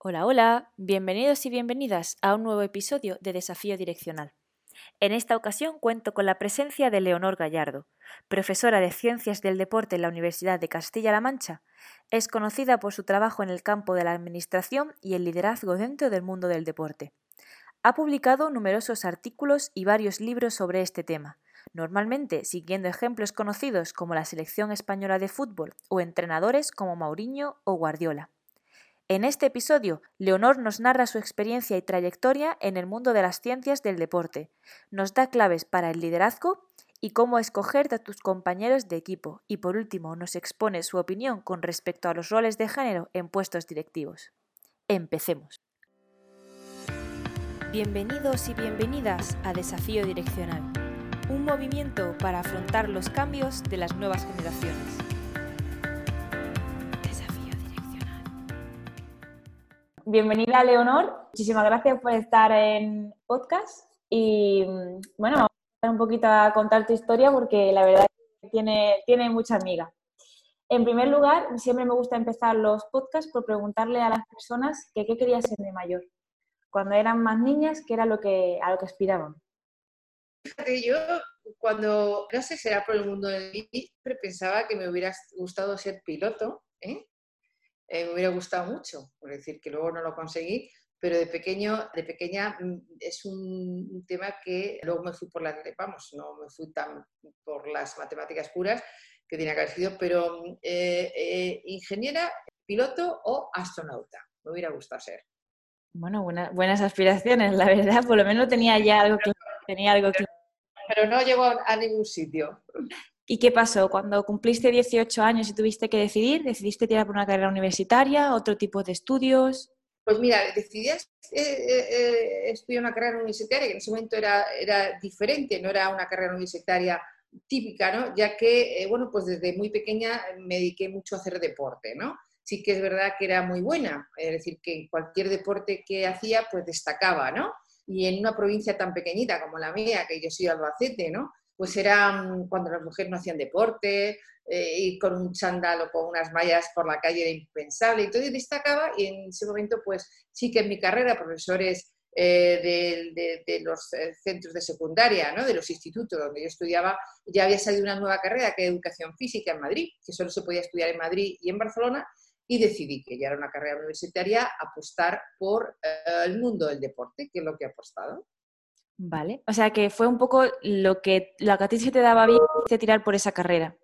Hola, hola, bienvenidos y bienvenidas a un nuevo episodio de Desafío Direccional. En esta ocasión cuento con la presencia de Leonor Gallardo, profesora de Ciencias del Deporte en la Universidad de Castilla-La Mancha. Es conocida por su trabajo en el campo de la administración y el liderazgo dentro del mundo del deporte. Ha publicado numerosos artículos y varios libros sobre este tema, normalmente siguiendo ejemplos conocidos como la selección española de fútbol o entrenadores como Mauriño o Guardiola. En este episodio, Leonor nos narra su experiencia y trayectoria en el mundo de las ciencias del deporte, nos da claves para el liderazgo y cómo escoger a tus compañeros de equipo y por último nos expone su opinión con respecto a los roles de género en puestos directivos. Empecemos. Bienvenidos y bienvenidas a Desafío Direccional, un movimiento para afrontar los cambios de las nuevas generaciones. Bienvenida Leonor, muchísimas gracias por estar en podcast y bueno, vamos a un poquito a contar tu historia porque la verdad es que tiene, tiene mucha amiga. En primer lugar, siempre me gusta empezar los podcasts por preguntarle a las personas que qué quería ser de mayor cuando eran más niñas, ¿qué era lo que, a lo que aspiraban? Fíjate, yo cuando, no sé, será por el mundo del siempre pensaba que me hubiera gustado ser piloto, ¿eh? Eh, me hubiera gustado mucho, por decir que luego no lo conseguí, pero de pequeño, de pequeña mm, es un tema que luego me fui por las, vamos, no me fui tan por las matemáticas puras que tenía que haber sido, pero eh, ingeniera, piloto o astronauta, me hubiera gustado ser. Bueno, buenas aspiraciones, la verdad, por lo menos tenía ya algo que tenía algo Pero no llegó a ningún sitio. ¿Y qué pasó? Cuando cumpliste 18 años y tuviste que decidir, ¿decidiste tirar por una carrera universitaria, otro tipo de estudios? Pues mira, decidí eh, eh, estudiar una carrera universitaria que en ese momento era, era diferente, no era una carrera universitaria típica, ¿no? Ya que, eh, bueno, pues desde muy pequeña me dediqué mucho a hacer deporte, ¿no? sí que es verdad que era muy buena, es decir, que en cualquier deporte que hacía, pues destacaba, ¿no? Y en una provincia tan pequeñita como la mía, que yo soy Albacete, ¿no? Pues era mm, cuando las mujeres no hacían deporte, eh, y con un chándal o con unas mallas por la calle era impensable, y todo destacaba, y en ese momento, pues sí que en mi carrera, profesores eh, de, los eh, centros de secundaria, ¿no? de los institutos donde yo estudiaba, ya había salido una nueva carrera que es educación física en Madrid, que solo se podía estudiar en Madrid y en Barcelona, y decidí que ya era una carrera universitaria apostar por eh, el mundo del deporte, que es lo que he apostado. Vale, o sea que fue un poco lo que, la que a ti se te daba bien de tirar por esa carrera.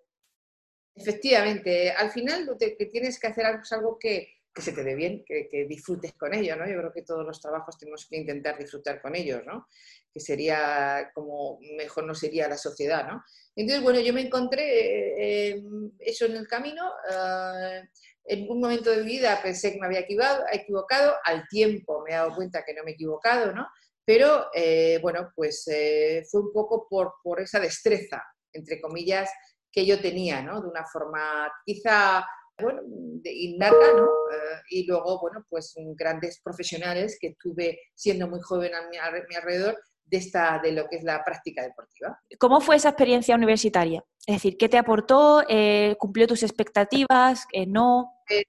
Efectivamente, al final lo que tienes que hacer es algo que, que se te dé bien, que, disfrutes con ello, ¿no? Yo creo que todos los trabajos tenemos que intentar disfrutar con ellos, ¿no? Que sería como mejor no sería la sociedad, ¿no? Entonces, bueno, yo me encontré eh, eh, eso en el camino. Uh, en un momento de mi vida pensé que me había equivocado, al tiempo me he dado cuenta que no me he equivocado, ¿no? Pero, eh, bueno, pues eh, fue un poco por, por, esa destreza, entre comillas, que yo tenía, ¿no? De una forma quizá, bueno, innata, ¿no? Eh, y luego, bueno, pues grandes profesionales que tuve siendo muy joven a mi, a mi alrededor, de, esta, de lo que es la práctica deportiva. ¿Cómo fue esa experiencia universitaria? Es decir, ¿qué te aportó? Eh, ¿Cumplió tus expectativas? Eh, ¿No? Eh,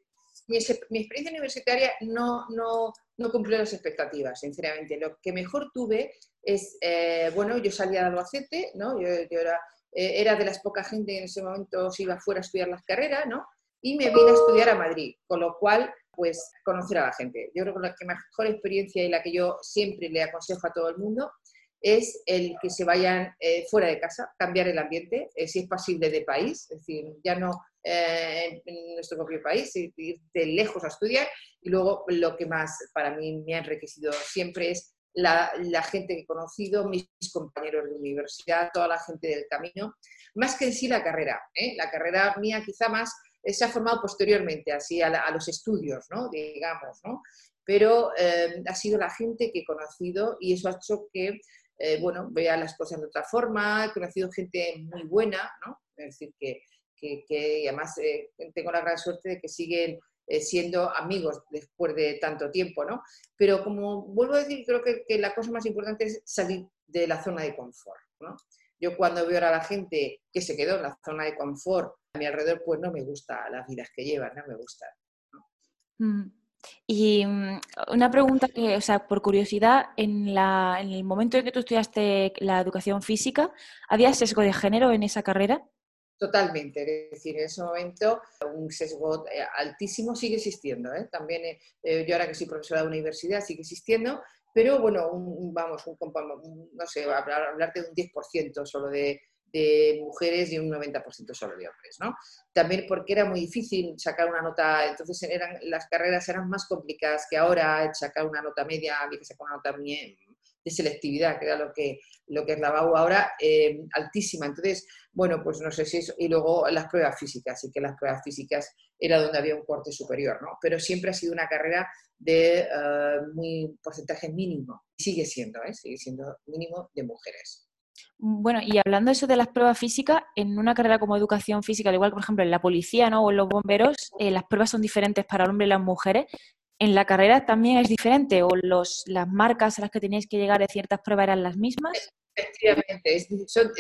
mi, mi, experiencia universitaria no, no, no, cumplió las expectativas, sinceramente. Lo que mejor tuve es, eh, bueno, yo salía de Albacete, ¿no? Yo, era, eh, era, de las pocas gente que en ese momento se iba fuera a estudiar las carreras, ¿no? Y me vine a estudiar a Madrid, con lo cual pues conocer a la gente. Yo creo que la que mejor experiencia y la que yo siempre le aconsejo a todo el mundo es el que se vayan eh, fuera de casa, cambiar el ambiente, eh, si es posible de país, es decir, ya no eh, en nuestro propio país, ir de lejos a estudiar. Y luego lo que más para mí me ha enriquecido siempre es la, gente que he conocido, mis compañeros de universidad, toda la gente del camino, más que en sí la carrera. La carrera mía quizá más se ha formado posteriormente, así a, a los estudios, ¿no? digamos, ¿no? pero ha sido la gente que he conocido y eso ha hecho que, eh, bueno, vea las cosas de otra forma, he conocido gente muy buena, ¿no? Es decir, que, que, además eh, tengo la gran suerte de que siguen eh, siendo amigos después de tanto tiempo, ¿no? Pero como vuelvo a decir, creo que, la cosa más importante es salir de la zona de confort, ¿no? Yo cuando veo a la gente que se quedó en la zona de confort a mi alrededor, pues no me gusta las vidas que llevan, no me gusta. ¿no? Mm. Y mm, una pregunta que, o sea, por curiosidad, en, la, en el momento en que tú estudiaste la educación física, ¿había sesgo de género en esa carrera? Totalmente, es decir, en ese momento un sesgo eh, altísimo sigue existiendo. ¿eh? También eh, yo ahora que soy profesora de universidad sigue existiendo, pero bueno, vamos, un, no sé, hablarte de un 10% solo de, de mujeres y un 90% solo de hombres, ¿no? También porque era muy difícil sacar una nota, entonces eran, las carreras eran más complicadas que ahora, sacar una nota media, había que sacar una nota de selectividad, que era lo que, lo que es la BAU ahora, eh, altísima. Entonces, bueno, pues no sé si eso, y luego las pruebas físicas, y que las pruebas físicas era donde había un corte superior, ¿no? Pero siempre ha sido una carrera de eh, muy porcentaje mínimo, sigue siendo, ¿eh? sigue siendo mínimo de mujeres. Mm, bueno, y hablando eso de las pruebas físicas, en una carrera como educación física, al igual que por ejemplo en la policía ¿no? o en los bomberos, eh, las pruebas son diferentes para el hombre y las mujeres. ¿En la carrera también es diferente o los, las marcas a las que tenéis que llegar de ciertas pruebas eran las mismas? Efectivamente,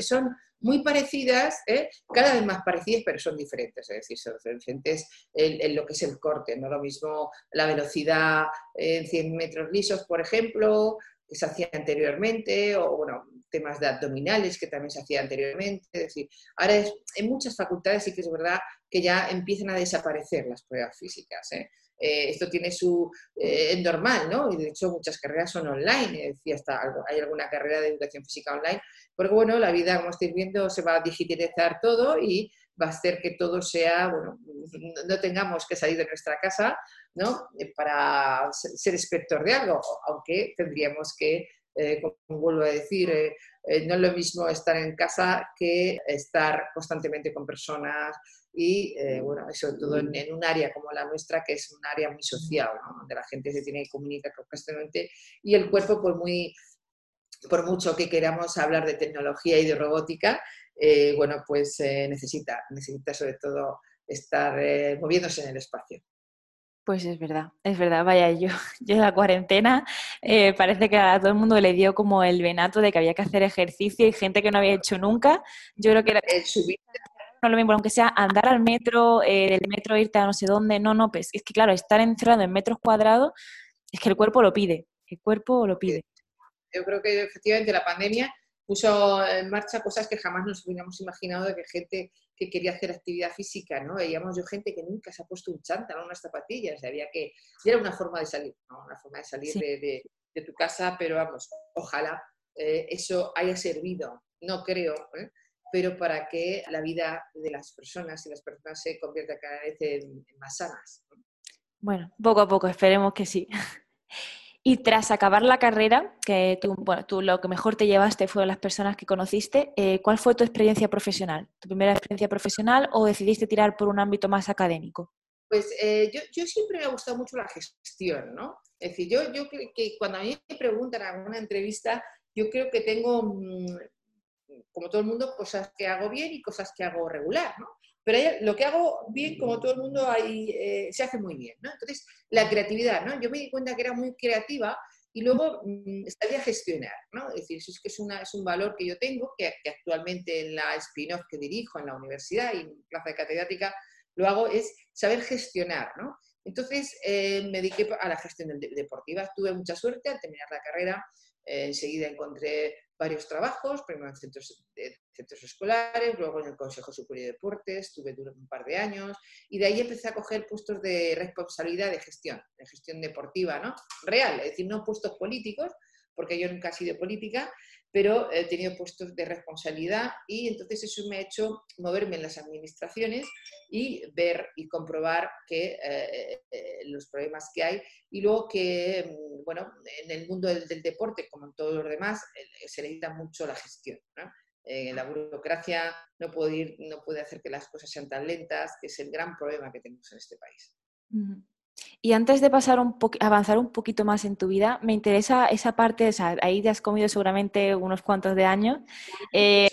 son, muy parecidas, ¿eh? cada vez más parecidas, pero son diferentes, es decir, son diferentes en, lo que es el corte, no lo mismo la velocidad en 100 metros lisos, por ejemplo, que se hacía anteriormente, o bueno, temas de abdominales que también se hacía anteriormente. Es decir, ahora en muchas facultades sí que es verdad que ya empiezan a desaparecer las pruebas físicas. ¿eh? Eh, esto tiene su eh, normal, ¿no? Y de hecho muchas carreras son online, decía, hasta hay alguna carrera de educación física online, porque bueno, la vida, como estáis viendo, se va a digitalizar todo y va a hacer que todo sea, bueno, no tengamos que salir de nuestra casa, ¿no? Para ser inspector de algo, aunque tendríamos que eh, como vuelvo a decir, eh, eh, no es lo mismo estar en casa que estar constantemente con personas y, bueno, sobre todo en, un área como la nuestra, que es un área muy social, donde la gente se tiene que comunicar constantemente y el cuerpo, por, muy, por mucho que queramos hablar de tecnología y de robótica, bueno, pues necesita, necesita sobre todo estar moviéndose en el espacio. Pues es verdad, es verdad. Vaya, yo, yo la cuarentena eh, parece que a todo el mundo le dio como el venato de que había que hacer ejercicio y gente que no había hecho nunca. Yo creo que era, no lo mismo, aunque sea andar al metro, eh, del metro irte a no sé dónde. No, no, pues es que claro, estar encerrado en metros cuadrados es que el cuerpo lo pide. El cuerpo lo pide. Yo creo que efectivamente la pandemia puso en marcha cosas que jamás nos hubiéramos imaginado de que gente que quería hacer actividad física, ¿no? Veíamos yo gente que nunca se ha puesto un chándal, unas zapatillas, había que... Y era una forma de salir, ¿no? Una forma de salir de, tu casa, pero vamos, ojalá eh, eso haya servido, no creo, ¿eh? pero para que la vida de las personas y las personas se convierta cada vez en, más sanas. Bueno, poco a poco, esperemos que sí. Y tras acabar la carrera, que tú, bueno, tú lo que mejor te llevaste fueron las personas que conociste, eh, ¿cuál fue tu experiencia profesional? ¿Tu primera experiencia profesional o decidiste tirar por un ámbito más académico? Pues eh, yo, siempre me ha gustado mucho la gestión, ¿no? Es decir, yo, yo creo que cuando a mí me preguntan en alguna entrevista, yo creo que tengo, mm, como todo el mundo, cosas que hago bien y cosas que hago regular, ¿no? Pero lo que hago bien, como todo el mundo, ahí, eh, se hace muy bien, ¿no? Entonces, la creatividad, ¿no? Yo me di cuenta que era muy creativa y luego mmm, sabía gestionar, ¿no? Es decir, eso es que es, una, es un valor que yo tengo, que, actualmente en la spin-off que dirijo en la universidad y en plaza de catedrática lo hago, es saber gestionar, ¿no? Entonces, eh, me dediqué a la gestión deportiva. Tuve mucha suerte al terminar la carrera. Eh, enseguida encontré varios trabajos, primero en centros, centros escolares, luego en el Consejo Superior de Deportes, tuve un par de años, y de ahí empecé a coger puestos de responsabilidad de gestión, de gestión deportiva, ¿no? Real, es decir, no puestos políticos, porque yo nunca he sido política, pero he tenido puestos de responsabilidad y entonces eso me ha hecho moverme en las administraciones y ver y comprobar que eh, eh, los problemas que hay y luego que, mm, bueno, en el mundo del, deporte, como en todos los demás, eh, se necesita mucho la gestión. la burocracia no puede, ir, no puede hacer que las cosas sean tan lentas, que es el gran problema que tenemos en este país. Y antes de pasar un avanzar un poquito más en tu vida, me interesa esa parte, o sea, ahí te has comido seguramente unos cuantos de años. Eh,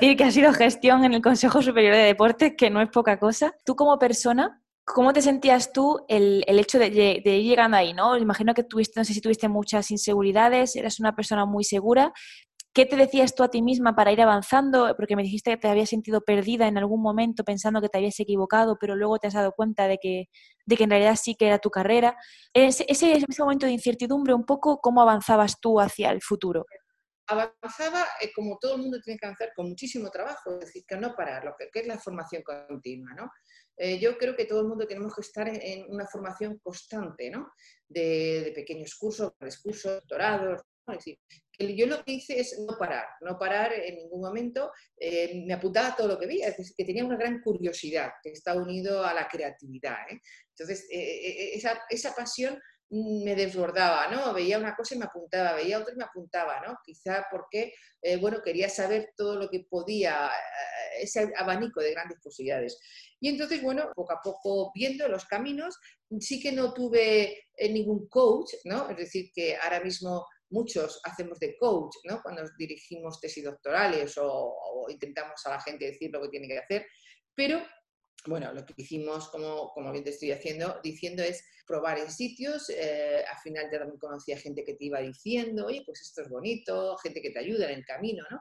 decir que ha sido gestión en el Consejo Superior de Deportes, que no es poca cosa. Tú como persona, ¿cómo te sentías tú el, el hecho de, de, ir llegando ahí? ¿no? Imagino que tuviste, no sé si tuviste muchas inseguridades, eras una persona muy segura. ¿Qué te decías tú a ti misma para ir avanzando? Porque me dijiste que te habías sentido perdida en algún momento pensando que te habías equivocado, pero luego te has dado cuenta de que, de que en realidad sí que era tu carrera. Ese, ese, momento de incertidumbre, un poco, ¿cómo avanzabas tú hacia el futuro? Avanzaba eh, como todo el mundo tiene que avanzar con muchísimo trabajo, es decir, que no parar, lo que, es la formación continua, ¿no? Eh, yo creo que todo el mundo tenemos que estar en, una formación constante, ¿no? De, de pequeños cursos, cursos, doctorados, decir, yo lo que hice es no parar, no parar en ningún momento, eh, me apuntaba todo lo que veía, es decir, que tenía una gran curiosidad que está unido a la creatividad. ¿eh? Entonces, eh, esa, esa, pasión me desbordaba, ¿no? Veía una cosa y me apuntaba, veía otra y me apuntaba, ¿no? Quizá porque, bueno, quería saber todo lo que podía, ese abanico de grandes posibilidades. Y entonces, bueno, poco a poco viendo los caminos, sí que no tuve ningún coach, ¿no? Es decir, que ahora mismo muchos hacemos de coach, ¿no? Cuando dirigimos tesis doctorales o, intentamos a la gente decir lo que tiene que hacer, pero bueno, lo que hicimos, como, como bien te estoy haciendo, diciendo es probar en sitios, eh, al final también conocía gente que te iba diciendo, oye, pues esto es bonito, gente que te ayuda en el camino, ¿no?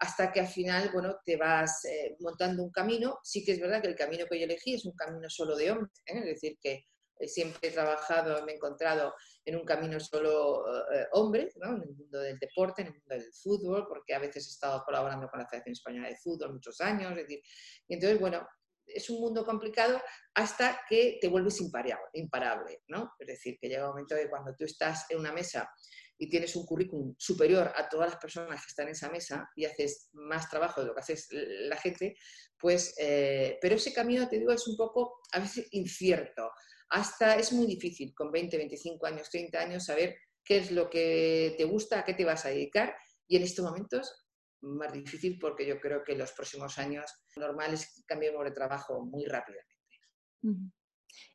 Hasta que al final, bueno, te vas eh, montando un camino. Sí que es verdad que el camino que yo elegí es un camino solo de hombres, ¿eh? es decir, que siempre he trabajado, me he encontrado en un camino solo eh, hombres, ¿no? en el mundo del deporte, en el mundo del fútbol, porque a veces he estado colaborando con la Federación Española de Fútbol muchos años. Es decir, y entonces, bueno, es un mundo complicado hasta que te vuelves imparable, imparable, ¿no? Es decir, que llega un momento de cuando tú estás en una mesa y tienes un currículum superior a todas las personas que están en esa mesa y haces más trabajo de lo que haces la gente, pues, eh, pero ese camino, te digo, es un poco a veces incierto hasta es muy difícil con 20, 25 años, 30 años saber qué es lo que te gusta, a qué te vas a dedicar y en estos momentos más difícil porque yo creo que en los próximos años normales cambiemos de trabajo muy rápidamente.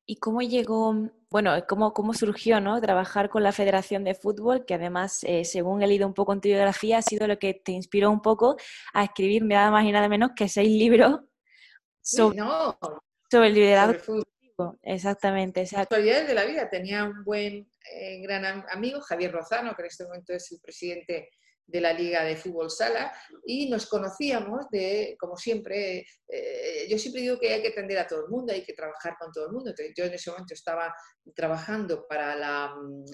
¿Y cómo llegó, bueno, cómo, cómo surgió ¿no? trabajar con la Federación de Fútbol, que además, eh, según he leído un poco en tu biografía, ha sido lo que te inspiró un poco a escribir nada más y nada menos que seis libros sobre, sobre el liderazgo exactamente. Actualidades de la vida. Tenía un buen, eh, gran amigo, Javier Rozano, que en este momento es el presidente de la Liga de Fútbol Sala, y nos conocíamos de, como siempre, eh, yo siempre digo que hay que atender a todo el mundo, hay que trabajar con todo el mundo. Entonces, yo en ese momento estaba trabajando para la,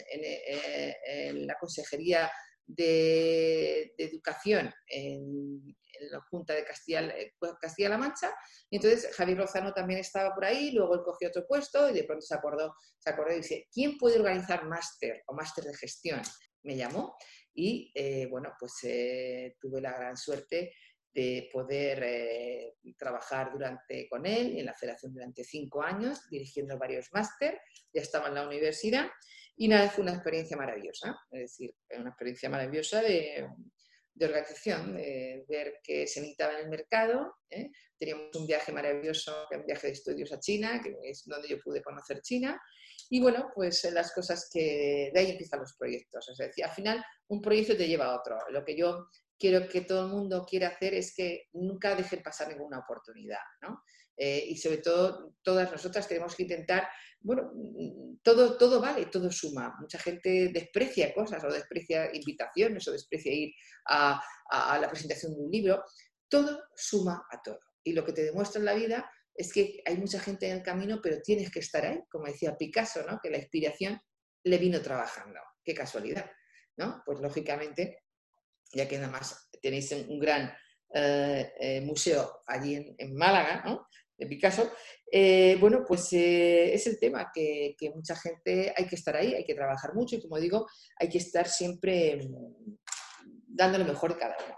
eh, la Consejería de, de Educación en, en la Junta de eh, Castilla-La Mancha. Y entonces Javier Lozano también estaba por ahí, luego él cogió otro puesto y de pronto se acordó, se acordó y dice, ¿quién puede organizar máster o máster de gestión? Me llamó y eh, bueno, pues eh, tuve la gran suerte de poder trabajar durante, con él en la federación durante cinco años, dirigiendo varios máster, ya estaba en la universidad y nada, fue una experiencia maravillosa, es decir, una experiencia maravillosa de, de organización, ver qué se necesitaba en el mercado. ¿eh? Teníamos un viaje maravilloso, un viaje de estudios a China, que es donde yo pude conocer China. Y bueno, pues eh, las cosas que de ahí empiezan los proyectos. Es decir, al final un proyecto te lleva a otro. Lo que yo quiero que todo el mundo quiera hacer es que nunca dejen pasar ninguna oportunidad. ¿no? Eh, y sobre todo, todas nosotras tenemos que intentar bueno, todo, todo vale, todo suma. Mucha gente desprecia cosas o desprecia invitaciones o desprecia ir a, la presentación de un libro. Todo suma a todo. Y lo que te demuestra en la vida es que hay mucha gente en el camino, pero tienes que estar ahí, como decía Picasso, ¿no? que la inspiración le vino trabajando. Qué casualidad, ¿no? Pues lógicamente, ya que nada más tenéis un gran eh, eh, museo allí en, en Málaga, ¿no? de Picasso, eh, bueno, pues es el tema que, mucha gente hay que estar ahí, hay que trabajar mucho y como digo, hay que estar siempre mm, dando lo mejor de cada uno.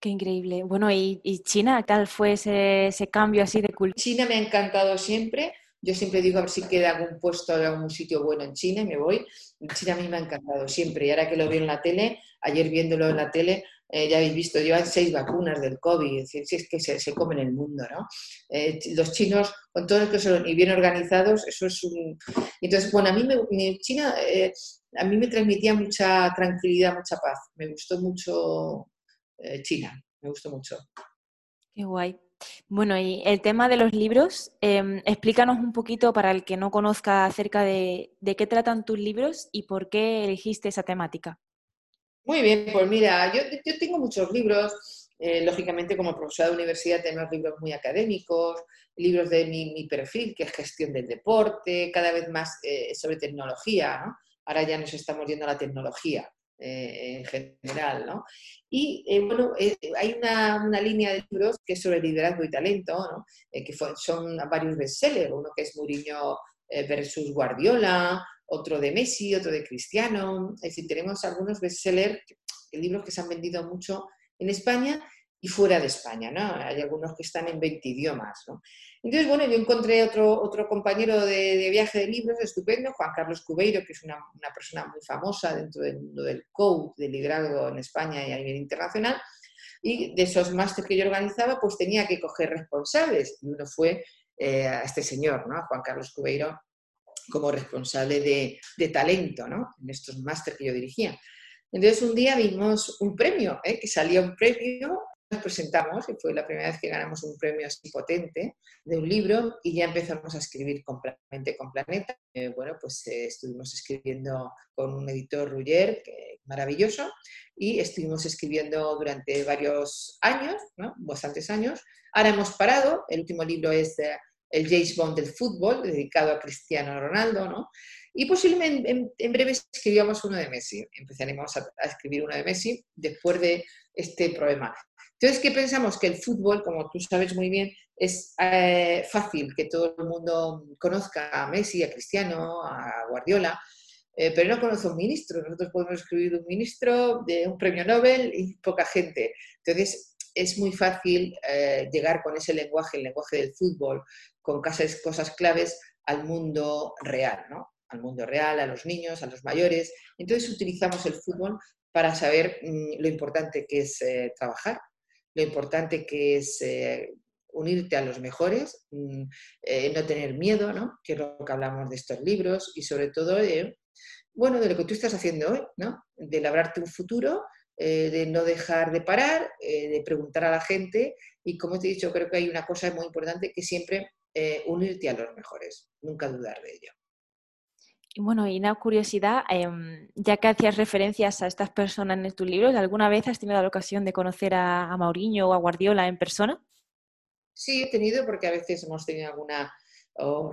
Qué increíble. Bueno, ¿y, China? ¿Tal fue ese, cambio así de cultura? China me ha encantado siempre. Yo siempre digo a ver si queda algún puesto, algún sitio bueno en China y me voy. China a mí me ha encantado siempre. Y ahora que lo veo en la tele, ayer viéndolo en la tele, eh, ya habéis visto, llevan seis vacunas del COVID, si es, que se, se comen el mundo, ¿no? Eh, los chinos, con todos los que son y bien organizados, eso es un... Entonces, bueno, a mí me, China eh, a mí me transmitía mucha tranquilidad, mucha paz. Me gustó mucho China, me gustó mucho. Qué guay. Bueno, y el tema de los libros, em, explícanos un poquito para el que no conozca acerca de, qué tratan tus libros y por qué elegiste esa temática. Muy bien, pues mira, yo, yo tengo muchos libros. Eh, lógicamente, como profesora de universidad, tenemos libros muy académicos, libros de mi, perfil, que es gestión del deporte, cada vez más eh, sobre tecnología, ¿no? Ahora ya nos estamos yendo a la tecnología eh, en general, ¿no? Y bueno, hay una, una, línea de libros que es sobre liderazgo y talento, ¿no? que son varios bestsellers, uno que es Mourinho versus Guardiola, otro de Messi, otro de Cristiano. Es decir, tenemos algunos bestsellers, libros que se han vendido mucho en España y fuera de España, ¿no? Hay algunos que están en 20 idiomas, ¿no? Entonces, bueno, yo encontré otro, otro compañero de, viaje de libros estupendo, Juan Carlos Cubeiro, que es una, persona muy famosa dentro del mundo del coach, del liderazgo en España y a nivel internacional, y de esos másteres que yo organizaba, pues tenía que coger responsables, y uno fue eh, a este señor, ¿no? Juan Carlos Cubeiro, como responsable de, talento ¿no? en estos másteres que yo dirigía. Entonces un día vimos un premio, ¿eh? que salía un premio, nos presentamos y fue la primera vez que ganamos un premio así potente de un libro y ya empezamos a escribir completamente con Planeta. Eh, bueno, pues eh, estuvimos escribiendo con un editor Ruller, que, maravilloso, y estuvimos escribiendo durante varios años, ¿no? bastantes años. Ahora hemos parado, el último libro es de el James Bond del fútbol, dedicado a Cristiano Ronaldo, ¿no? Y posiblemente en, breve escribíamos uno de Messi, empezaremos a, escribir uno de Messi después de este problema. Entonces, ¿qué pensamos? Que el fútbol, como tú sabes muy bien, es eh, fácil que todo el mundo conozca a Messi, a Cristiano, a Guardiola, eh, pero no conoce a un ministro. Nosotros podemos escribir un ministro de un premio Nobel y poca gente. Entonces, es muy fácil eh, llegar con ese lenguaje, el lenguaje del fútbol, con cosas, cosas claves al mundo real, ¿no? Al mundo real, a los niños, a los mayores. Entonces utilizamos el fútbol para saber mm, lo importante que es trabajar, lo importante que es eh, unirte a los mejores, mm, no tener miedo, ¿no? Que es lo que hablamos de estos libros y sobre todo de, bueno, de lo que tú estás haciendo hoy, ¿no? De labrarte un futuro eh, de no dejar de parar, eh, de preguntar a la gente y como te he dicho, creo que hay una cosa muy importante que siempre eh, unirte a los mejores, nunca dudar de ello. Y bueno, y una curiosidad, em, ya que hacías referencias a estas personas en tus libros, ¿alguna vez has tenido la ocasión de conocer a, Mauriño o a Guardiola en persona? Sí, he tenido porque a veces hemos tenido alguna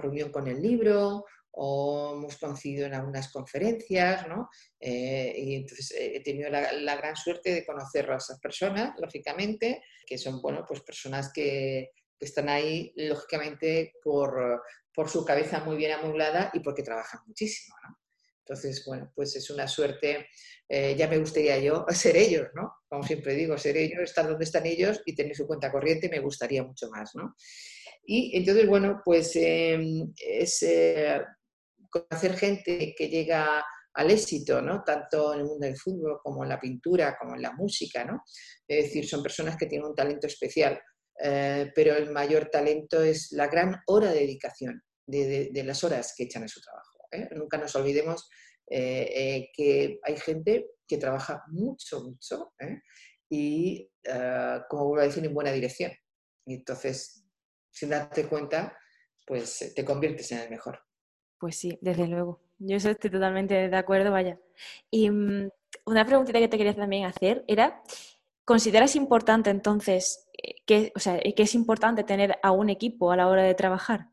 reunión con el libro o hemos coincidido en algunas conferencias, ¿no? Eh, y entonces eh, he tenido la, gran suerte de conocer a esas personas, lógicamente, que son, bueno, pues personas que, están ahí, lógicamente, por, su cabeza muy bien amueblada y porque trabajan muchísimo, ¿no? Entonces, bueno, pues es una suerte, eh, ya me gustaría yo ser ellos, ¿no? Como siempre digo, ser ellos, estar donde están ellos y tener su cuenta corriente me gustaría mucho más, ¿no? Y entonces, bueno, pues em, es conocer gente que llega al éxito, ¿no? tanto en el mundo del fútbol como en la pintura, como en la música. ¿no? Es decir, son personas que tienen un talento especial, eh, pero el mayor talento es la gran hora de dedicación, de, las horas que echan en su trabajo. ¿eh? Nunca nos olvidemos eh, que hay gente que trabaja mucho, mucho, y, como vuelvo a decir, en buena dirección. Y entonces, sin darte cuenta, pues te conviertes en el mejor. Pues sí, desde luego. Yo estoy totalmente de acuerdo, vaya. Y mm, una preguntita que te quería también hacer era, ¿consideras importante entonces eh, que, o sea, que es importante tener a un equipo a la hora de trabajar?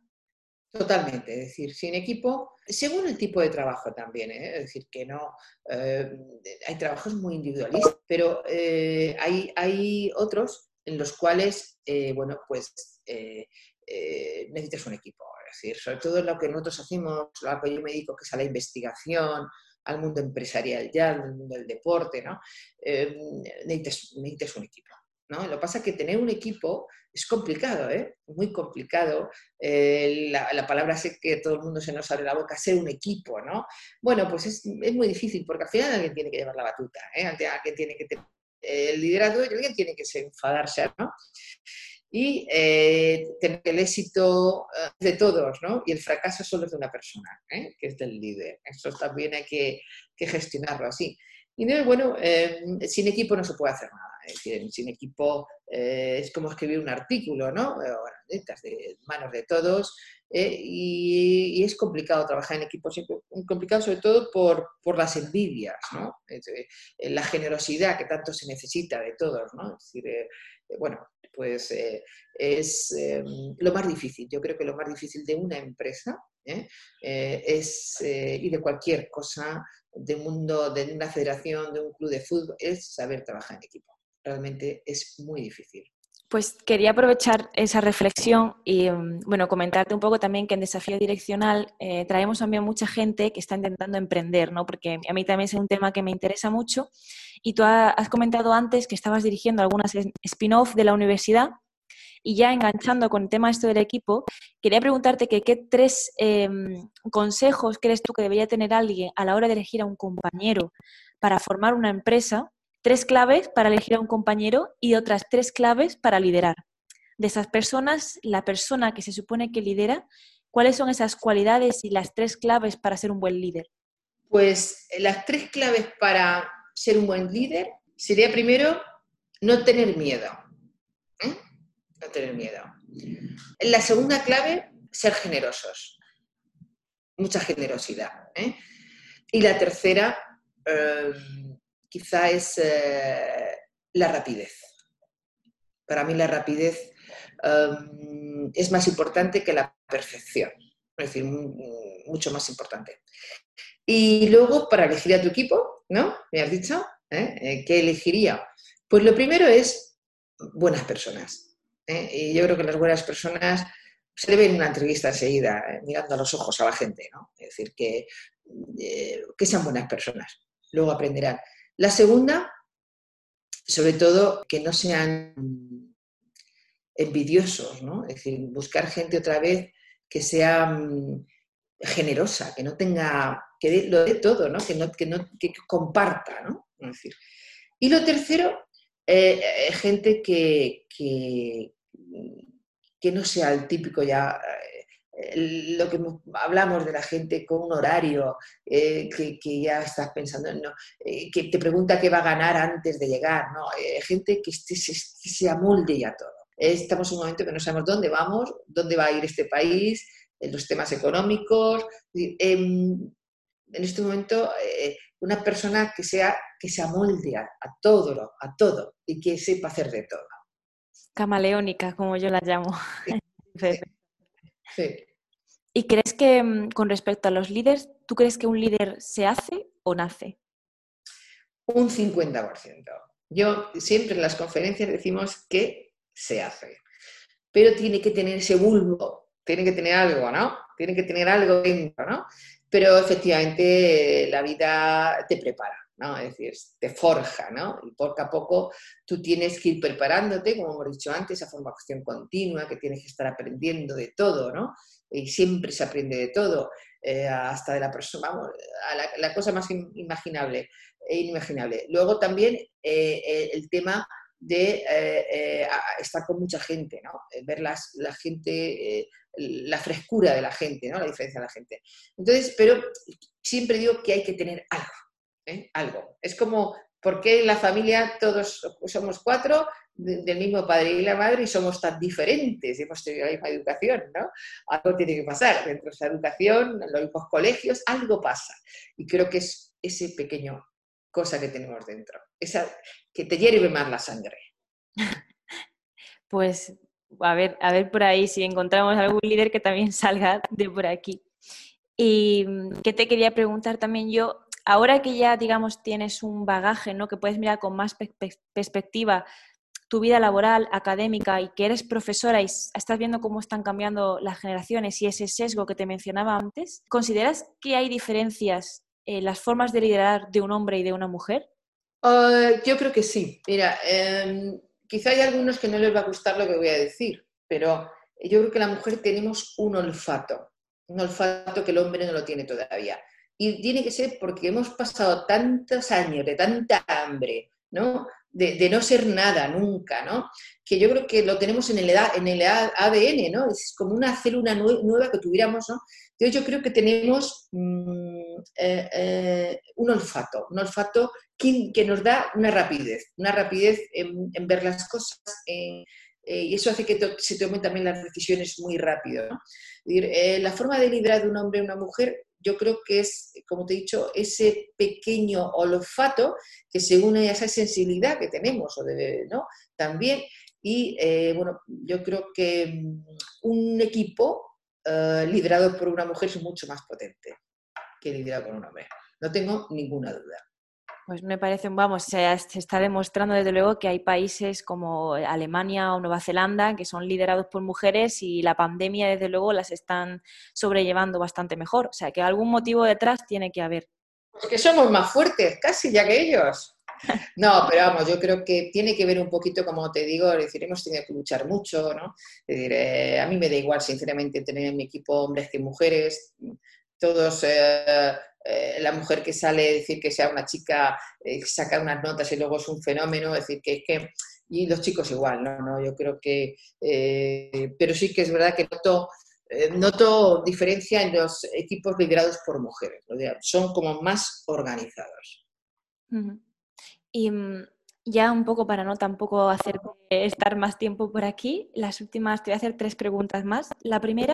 Totalmente, es decir, sin equipo, según el tipo de trabajo también, ¿eh? es decir, que no, eh, hay trabajos muy individualistas, pero hay, otros en los cuales, bueno, pues necesitas un equipo decir, sobre todo lo que nosotros hacemos, lo que yo me que es a la investigación, al mundo empresarial ya, al mundo del deporte, ¿no? Eh, necesitas, un equipo. ¿no? Lo que pasa es que tener un equipo es complicado, ¿eh? muy complicado. Eh, la, palabra sé que todo el mundo se nos abre la boca, ser un equipo, ¿no? Bueno, pues es, es muy difícil porque al final alguien tiene que llevar la batuta, ¿eh? alguien tiene que tener el liderazgo y alguien tiene que enfadarse, ¿no? Y eh, tener el éxito eh, de todos, ¿no? Y el fracaso solo es de una persona, ¿eh? que es del líder. Eso también hay que, gestionarlo así. Y bueno, sin equipo no se puede hacer nada. Sin equipo es como escribir un artículo, ¿no? Bueno, necesitas de manos de todos ¿eh? y, es complicado trabajar en equipo, complicado sobre todo por, las envidias, la generosidad que tanto se necesita de todos, ¿no? Es decir, bueno, pues es lo más difícil. Yo creo que lo más difícil de una empresa es, y de cualquier cosa, de mundo, de una federación, de un club de fútbol, es saber trabajar en equipo. Realmente es muy difícil. Pues quería aprovechar esa reflexión y mm, bueno, comentarte un poco también que en Desafío Direccional eh, traemos también mucha gente que está intentando emprender, ¿no? Porque a mí también es un tema que me interesa mucho. Y tú has comentado antes que estabas dirigiendo algunas spin-off de la universidad y ya enganchando con el tema esto del equipo, quería preguntarte que, qué tres em, consejos crees tú que debería tener alguien a la hora de elegir a un compañero para formar una empresa tres claves para elegir a un compañero y otras tres claves para liderar. De esas personas, la persona que se supone que lidera, ¿cuáles son esas cualidades y las tres claves para ser un buen líder? Pues eh, las tres claves para ser un buen líder sería primero no tener miedo. ¿eh? No tener miedo. La segunda clave, ser generosos. Mucha generosidad. ¿eh? Y la tercera, quizá es eh, la rapidez. Para mí la rapidez em, es más importante que la perfección, es decir, mucho más importante. Y luego, para elegir a tu equipo, ¿no? ¿Me has dicho? ¿Eh? Eh, ¿Qué elegiría? Pues lo primero es buenas personas. Y yo creo que las buenas personas se ve en una entrevista enseguida, mirando a los ojos a la gente, ¿no? Es decir, que, que sean buenas personas. Luego aprenderán. La segunda, sobre todo, que no sean envidiosos, ¿no? Es decir, buscar gente otra vez que sea mm, generosa, que no tenga, que lo dé todo, ¿no? Que, no, que, no, que comparta, ¿no? decir. Y lo tercero, eh, eh, gente que, que, que, no sea el típico ya lo que hablamos de la gente con un horario, eh, que, ya estás pensando, no, eh, que te pregunta qué va a ganar antes de llegar, ¿no? Eh, gente que, se, se, amolde ya todo. Estamos en un momento que no sabemos dónde vamos, dónde va a ir este país, los temas económicos. Em, en, este momento, una persona que, sea, que se amolde a, todo, a todo y que sepa hacer de todo. Camaleónica, como yo la llamo. ¿Y crees que mm, con respecto a los líderes, tú crees que un líder se hace o nace? Un 50%. Yo siempre en las conferencias decimos que se hace, pero tiene que tener ese bulbo, tiene que tener algo, ¿no? Tiene que tener algo dentro, ¿no? Pero efectivamente la vida te prepara. ¿No? Es decir, te forja, ¿no? Y poco a poco tú tienes que ir preparándote, como hemos dicho antes, a formación continua, que tienes que estar aprendiendo de todo, ¿no? Y siempre se aprende de todo, eh, hasta de la persona, vamos, a la, cosa más imaginable, e inimaginable. Luego también eh, el tema de estar con mucha gente, ¿no? Ver las, la gente, la frescura de la gente, ¿no? La diferencia de la gente. Entonces, pero siempre digo que hay que tener algo, ¿eh? algo. Es como, ¿por qué en la familia todos somos cuatro del mismo padre y la madre y somos tan diferentes? Hemos tenido la misma educación, ¿no? Algo tiene que pasar dentro de esa educación, en los mismos colegios, algo pasa. Y creo que es ese pequeño cosa que tenemos dentro, esa que te hierve más la sangre. Pues a ver, a ver por ahí si encontramos algún líder que también salga de por aquí. Y mm, que te quería preguntar también yo, ahora que ya, digamos, tienes un bagaje, ¿no? Que puedes mirar con más perspectiva tu vida laboral, académica y que eres profesora y estás viendo cómo están cambiando las generaciones y ese sesgo que te mencionaba antes, ¿consideras que hay diferencias en las formas de liderar de un hombre y de una mujer? Ah, yo creo que sí. Mira, em, quizá hay algunos que no les va a gustar lo que voy a decir, pero yo creo que la mujer tenemos un olfato, un olfato que el hombre no lo tiene todavía. Y tiene que ser porque hemos pasado tantos años de tanta hambre, ¿no? De, no ser nada nunca, ¿no? Que yo creo que lo tenemos en el, en el ADN, ¿no? Es como una célula nueva que tuviéramos, ¿no? Entonces yo creo que tenemos mm, eh, eh, un olfato, un olfato que, que, nos da una rapidez, una rapidez en, ver las cosas, eh, y eso hace que se tomen también las decisiones muy rápido. Eh, la forma de liderar de un hombre y una mujer, yo creo que es, como te he dicho, ese pequeño olfato que se une a esa sensibilidad que tenemos, o ¿no? También, y eh, bueno, yo creo que mm, un equipo liderado por una mujer es mucho más potente que liderado por un hombre. No tengo ninguna duda. Pues me parece, vamos, se, está demostrando desde luego que hay países como Alemania o Nueva Zelanda que son liderados por mujeres y la pandemia desde luego las están sobrellevando bastante mejor. O sea, que algún motivo detrás tiene que haber. Porque somos más fuertes, casi ya que ellos. No, pero vamos, yo creo que tiene que ver un poquito, como te digo, es decir, hemos tenido que luchar mucho, ¿no? Es decir, eh, a mí me da igual, sinceramente, tener en mi equipo hombres que mujeres, todos eh, eh, la mujer que sale, decir que sea una chica, eh, saca unas notas y luego es un fenómeno, decir que es que, y los chicos igual, ¿no? ¿no? Yo creo que, eh, pero sí que es verdad que noto, noto diferencia en los equipos liderados por mujeres, son como más organizados. Y mm, ya un poco para no tampoco hacer estar más tiempo por aquí, las últimas, te voy a hacer tres preguntas más. La primera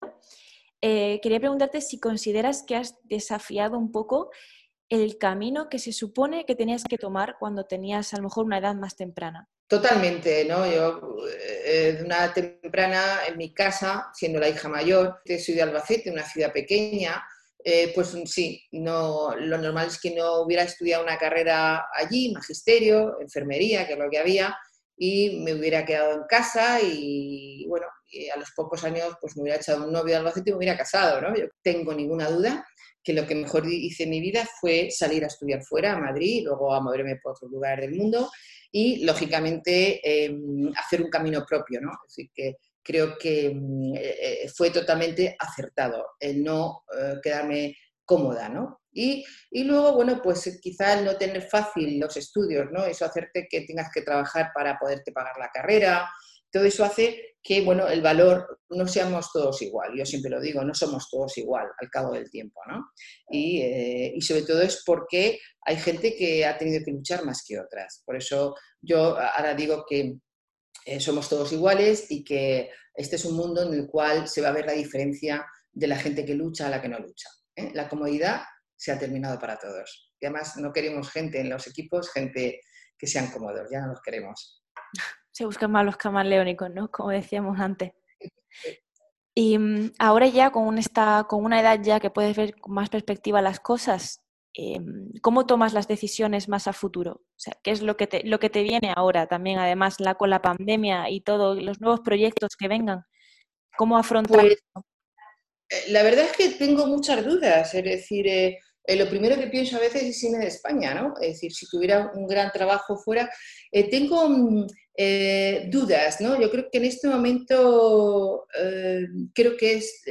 eh, quería preguntarte si consideras que has desafiado un poco el camino que se supone que tenías que tomar cuando tenías a lo mejor una edad más temprana. Totalmente, ¿no? Yo eh, de una temprana en mi casa, siendo la hija mayor, soy de Albacete, una ciudad pequeña, eh, pues sí, no, lo normal es que no hubiera estudiado una carrera allí, magisterio, enfermería, que es lo que había, y me hubiera quedado en casa y bueno, a los pocos años pues me hubiera echado un novio de Albacete y me hubiera casado, ¿no? Yo tengo ninguna duda que lo que mejor hice en mi vida fue salir a estudiar fuera, a Madrid, y luego a moverme por otro lugar del mundo y, lógicamente, em, hacer un camino propio, ¿no? Es decir, que creo que em, eh, fue totalmente acertado el no eh, quedarme cómoda, ¿no? Y, luego, bueno, pues quizá el no tener fácil los estudios, ¿no? Eso hacerte que tengas que trabajar para poderte pagar la carrera, todo eso hace que, bueno, el valor, no seamos todos igual, yo siempre lo digo, no somos todos igual al cabo del tiempo, ¿no? Y, eh, sobre todo es porque hay gente que ha tenido que luchar más que otras. Por eso yo ahora digo que eh, somos todos iguales y que este es un mundo en el cual se va a ver la diferencia de la gente que lucha a la que no lucha. ¿eh? La comodidad se ha terminado para todos. Y además no queremos gente en los equipos, gente que sean cómodos, ya no los queremos. Se buscan más los camaleónicos, ¿no? Como decíamos antes. Y mm, ahora ya con, esta, con una edad ya que puedes ver con más perspectiva las cosas, em, ¿cómo tomas las decisiones más a futuro? O sea, ¿qué es lo que te, lo que te viene ahora también, además, la, con la pandemia y todos los nuevos proyectos que vengan? ¿Cómo afrontar pues, eh, La verdad es que tengo muchas dudas, es decir, eh, eh, lo primero que pienso a veces es irme de España, ¿no? Es decir, si tuviera un gran trabajo fuera, eh, tengo mm, eh, dudas, ¿no? Yo creo que en este momento creo que es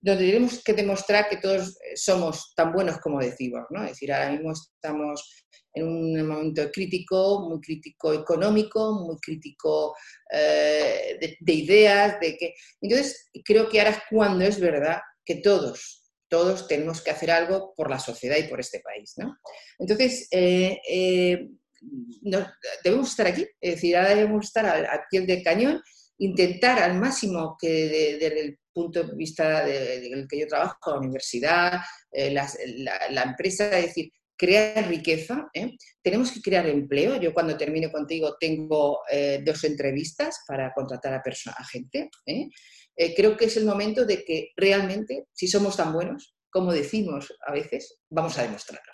donde tenemos que demostrar que todos somos tan buenos como decimos, ¿no? Es decir, ahora mismo estamos en un momento crítico, muy crítico económico, muy crítico de, de ideas, de que... Entonces, creo que ahora es cuando es verdad que todos todos tenemos que hacer algo por la sociedad y por este país. ¿no? Entonces, eh, eh, debemos estar aquí, es decir, ahora debemos estar al, pie del cañón, intentar al máximo que desde el punto de vista del que yo trabajo, la universidad, eh, la, empresa, es decir, crear riqueza, tenemos que crear empleo. Yo cuando termine contigo tengo dos entrevistas para contratar a, a gente. Eh, creo que es el momento de que realmente, si somos tan buenos como decimos a veces, vamos a demostrarlo.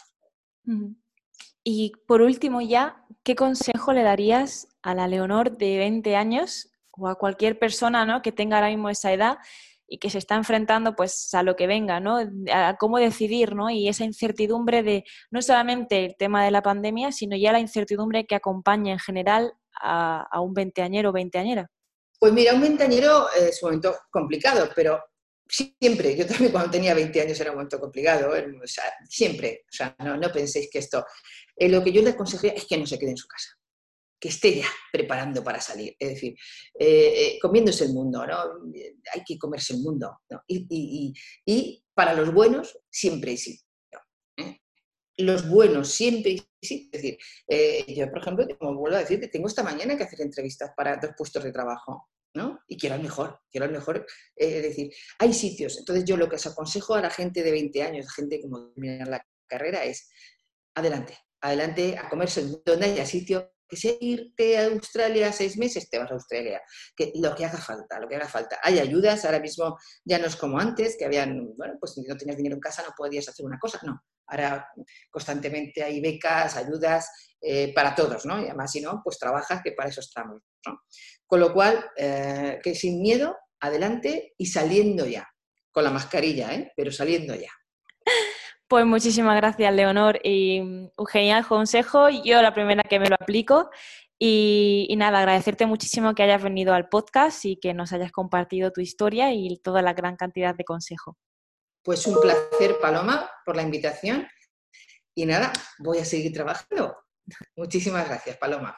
Y por último ya, ¿qué consejo le darías a la Leonor de 20 años o a cualquier persona ¿no? que tenga ahora mismo esa edad y que se está enfrentando pues a lo que venga, ¿no? A cómo decidir, ¿no? Y esa incertidumbre de no solamente el tema de la pandemia, sino ya la incertidumbre que acompaña en general a, a un veinteañero o veinteañera. Pues mira, un veinteañero es un momento complicado, pero siempre, yo también cuando tenía 20 años era un momento complicado, ¿eh? o sea, siempre, o sea, no, no penséis que esto, eh, lo que yo le aconsejaría es que no se quede en su casa, que esté ya preparando para salir, es decir, eh, comiéndose el mundo, ¿no? Hay que comerse el mundo, y, para los buenos siempre hay sitio. Los buenos siempre sí. Es decir, yo, por ejemplo, como vuelvo a decir, tengo esta mañana que hacer entrevistas para dos puestos de trabajo. ¿no? Y quiero el mejor, quiero el mejor. Eh, es decir, hay sitios. Entonces yo lo que os aconsejo a la gente de 20 años, gente como terminar la carrera, es adelante, adelante a comerse donde haya sitio. Que sea irte a Australia seis meses, te vas a Australia. Que lo que haga falta, lo que haga falta. Hay ayudas, ahora mismo ya no es como antes, que habían, bueno, pues si no tenías dinero en casa no podías hacer una cosa. No, ahora constantemente hay becas, ayudas eh, para todos, ¿no? Y además, si no, pues trabajas, que para eso estamos, ¿no? Con lo cual, eh, que sin miedo, adelante y saliendo ya, con la mascarilla, ¿eh? Pero saliendo ya. Pues muchísimas gracias, Leonor, y un genial consejo. Yo la primera que me lo aplico. Y, y, nada, agradecerte muchísimo que hayas venido al podcast y que nos hayas compartido tu historia y toda la gran cantidad de consejos. Pues un placer, Paloma, por la invitación. Y nada, voy a seguir trabajando. Muchísimas gracias, Paloma.